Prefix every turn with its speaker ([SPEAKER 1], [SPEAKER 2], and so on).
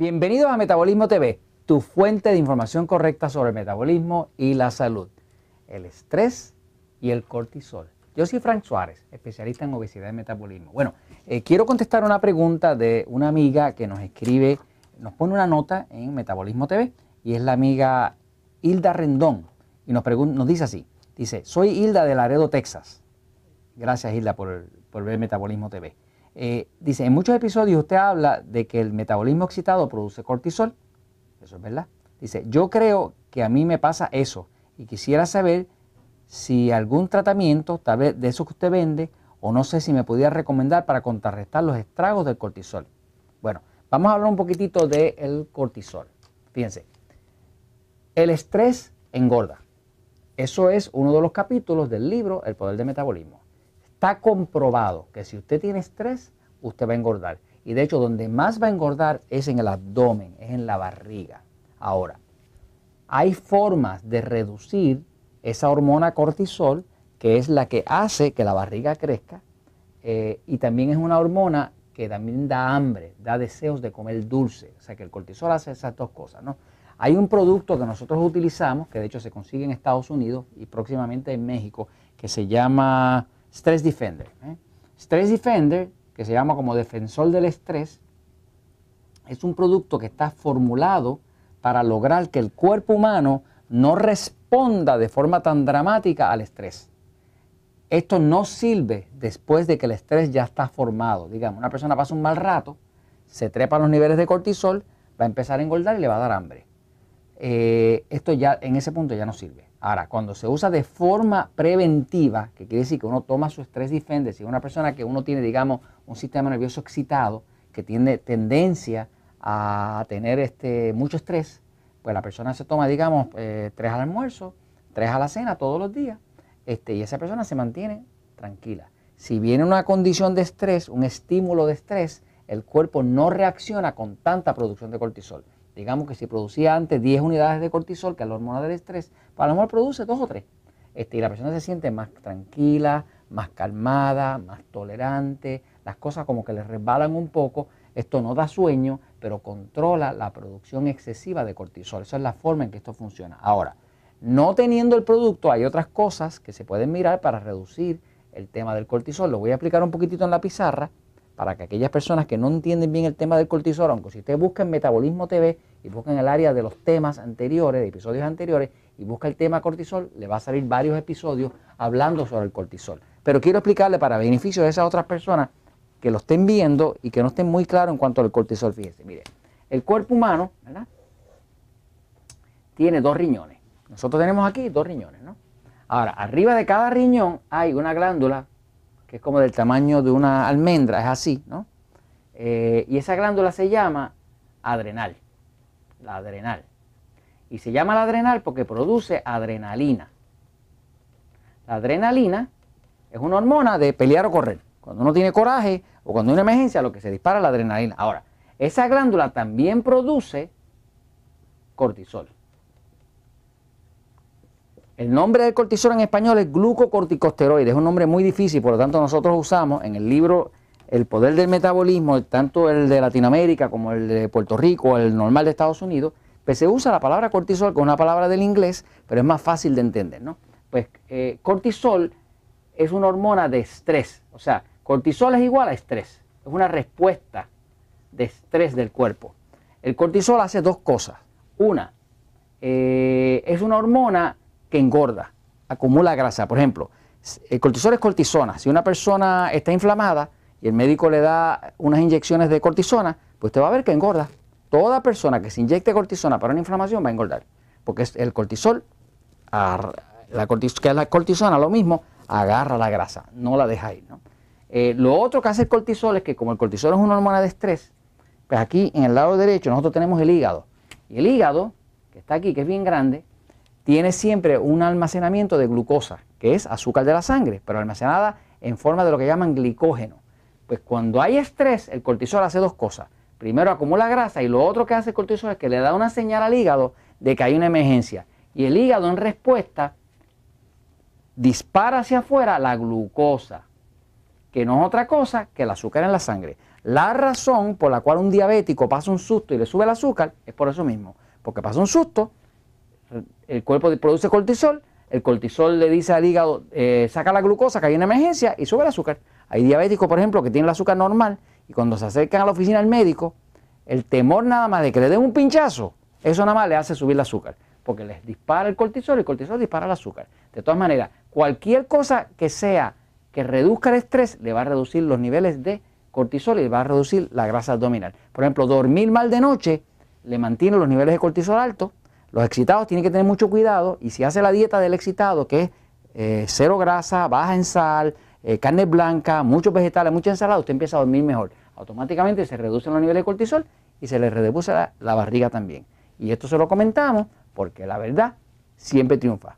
[SPEAKER 1] Bienvenidos a Metabolismo TV, tu fuente de información correcta sobre el metabolismo y la salud, el estrés y el cortisol. Yo soy Frank Suárez, especialista en obesidad y metabolismo. Bueno, eh, quiero contestar una pregunta de una amiga que nos escribe, nos pone una nota en Metabolismo TV y es la amiga Hilda Rendón y nos, nos dice así, dice, soy Hilda de Laredo, Texas. Gracias Hilda por, por ver Metabolismo TV. Eh, dice, en muchos episodios usted habla de que el metabolismo excitado produce cortisol. Eso es verdad. Dice, yo creo que a mí me pasa eso y quisiera saber si algún tratamiento, tal vez de eso que usted vende, o no sé si me pudiera recomendar para contrarrestar los estragos del cortisol. Bueno, vamos a hablar un poquitito del cortisol. Fíjense, el estrés engorda. Eso es uno de los capítulos del libro El Poder del Metabolismo. Está comprobado que si usted tiene estrés, usted va a engordar. Y de hecho, donde más va a engordar es en el abdomen, es en la barriga. Ahora, hay formas de reducir esa hormona cortisol, que es la que hace que la barriga crezca, eh, y también es una hormona que también da hambre, da deseos de comer dulce. O sea que el cortisol hace esas dos cosas, ¿no? Hay un producto que nosotros utilizamos, que de hecho se consigue en Estados Unidos y próximamente en México, que se llama Stress Defender. ¿eh? Stress Defender, que se llama como defensor del estrés, es un producto que está formulado para lograr que el cuerpo humano no responda de forma tan dramática al estrés. Esto no sirve después de que el estrés ya está formado. Digamos, una persona pasa un mal rato, se trepa los niveles de cortisol, va a empezar a engordar y le va a dar hambre. Eh, esto ya en ese punto ya no sirve. Ahora, cuando se usa de forma preventiva, que quiere decir que uno toma su estrés defender, si una persona que uno tiene, digamos, un sistema nervioso excitado, que tiene tendencia a tener este, mucho estrés, pues la persona se toma, digamos, eh, tres al almuerzo, tres a la cena todos los días, este, y esa persona se mantiene tranquila. Si viene una condición de estrés, un estímulo de estrés, el cuerpo no reacciona con tanta producción de cortisol digamos que si producía antes 10 unidades de cortisol, que es la hormona del estrés, pues a lo mejor produce 2 o 3. Este, y la persona se siente más tranquila, más calmada, más tolerante, las cosas como que le resbalan un poco. Esto no da sueño, pero controla la producción excesiva de cortisol. Esa es la forma en que esto funciona. Ahora, no teniendo el producto, hay otras cosas que se pueden mirar para reducir el tema del cortisol. Lo voy a explicar un poquitito en la pizarra para que aquellas personas que no entienden bien el tema del cortisol, aunque si usted busca en Metabolismo TV y busca en el área de los temas anteriores, de episodios anteriores, y busca el tema cortisol, le va a salir varios episodios hablando sobre el cortisol. Pero quiero explicarle para beneficio de esas otras personas que lo estén viendo y que no estén muy claros en cuanto al cortisol. Fíjense, mire, el cuerpo humano, ¿verdad? Tiene dos riñones. Nosotros tenemos aquí dos riñones, ¿no? Ahora, arriba de cada riñón hay una glándula que es como del tamaño de una almendra, es así, ¿no? Eh, y esa glándula se llama adrenal, la adrenal. Y se llama la adrenal porque produce adrenalina. La adrenalina es una hormona de pelear o correr. Cuando uno tiene coraje o cuando hay una emergencia, lo que se dispara es la adrenalina. Ahora, esa glándula también produce cortisol. El nombre del cortisol en español es glucocorticosteroide, es un nombre muy difícil, por lo tanto nosotros usamos en el libro El poder del metabolismo, tanto el de Latinoamérica como el de Puerto Rico, el normal de Estados Unidos, pues se usa la palabra cortisol con una palabra del inglés, pero es más fácil de entender, ¿no? Pues eh, cortisol es una hormona de estrés, o sea, cortisol es igual a estrés, es una respuesta de estrés del cuerpo. El cortisol hace dos cosas. Una, eh, es una hormona que engorda, acumula grasa. Por ejemplo, el cortisol es cortisona. Si una persona está inflamada y el médico le da unas inyecciones de cortisona, pues usted va a ver que engorda. Toda persona que se inyecte cortisona para una inflamación va a engordar. Porque el cortisol, la que es la cortisona, lo mismo, agarra la grasa, no la deja ir. Eh, lo otro que hace el cortisol es que como el cortisol es una hormona de estrés, pues aquí en el lado derecho nosotros tenemos el hígado. Y el hígado, que está aquí, que es bien grande, tiene siempre un almacenamiento de glucosa, que es azúcar de la sangre, pero almacenada en forma de lo que llaman glicógeno. Pues cuando hay estrés, el cortisol hace dos cosas. Primero acumula grasa y lo otro que hace el cortisol es que le da una señal al hígado de que hay una emergencia. Y el hígado en respuesta dispara hacia afuera la glucosa, que no es otra cosa que el azúcar en la sangre. La razón por la cual un diabético pasa un susto y le sube el azúcar es por eso mismo, porque pasa un susto, el cuerpo produce cortisol, el cortisol le dice al hígado, eh, saca la glucosa que hay una emergencia y sube el azúcar. Hay diabéticos, por ejemplo, que tienen el azúcar normal y cuando se acercan a la oficina del médico, el temor nada más de que le den un pinchazo, eso nada más le hace subir el azúcar, porque les dispara el cortisol y el cortisol dispara el azúcar. De todas maneras, cualquier cosa que sea que reduzca el estrés le va a reducir los niveles de cortisol y le va a reducir la grasa abdominal. Por ejemplo, dormir mal de noche le mantiene los niveles de cortisol altos. Los excitados tienen que tener mucho cuidado y si hace la dieta del excitado, que es eh, cero grasa, baja en sal, eh, carne blanca, muchos vegetales, mucha ensalada, usted empieza a dormir mejor. Automáticamente se reducen los niveles de cortisol y se le reduce la barriga también. Y esto se lo comentamos porque la verdad siempre triunfa.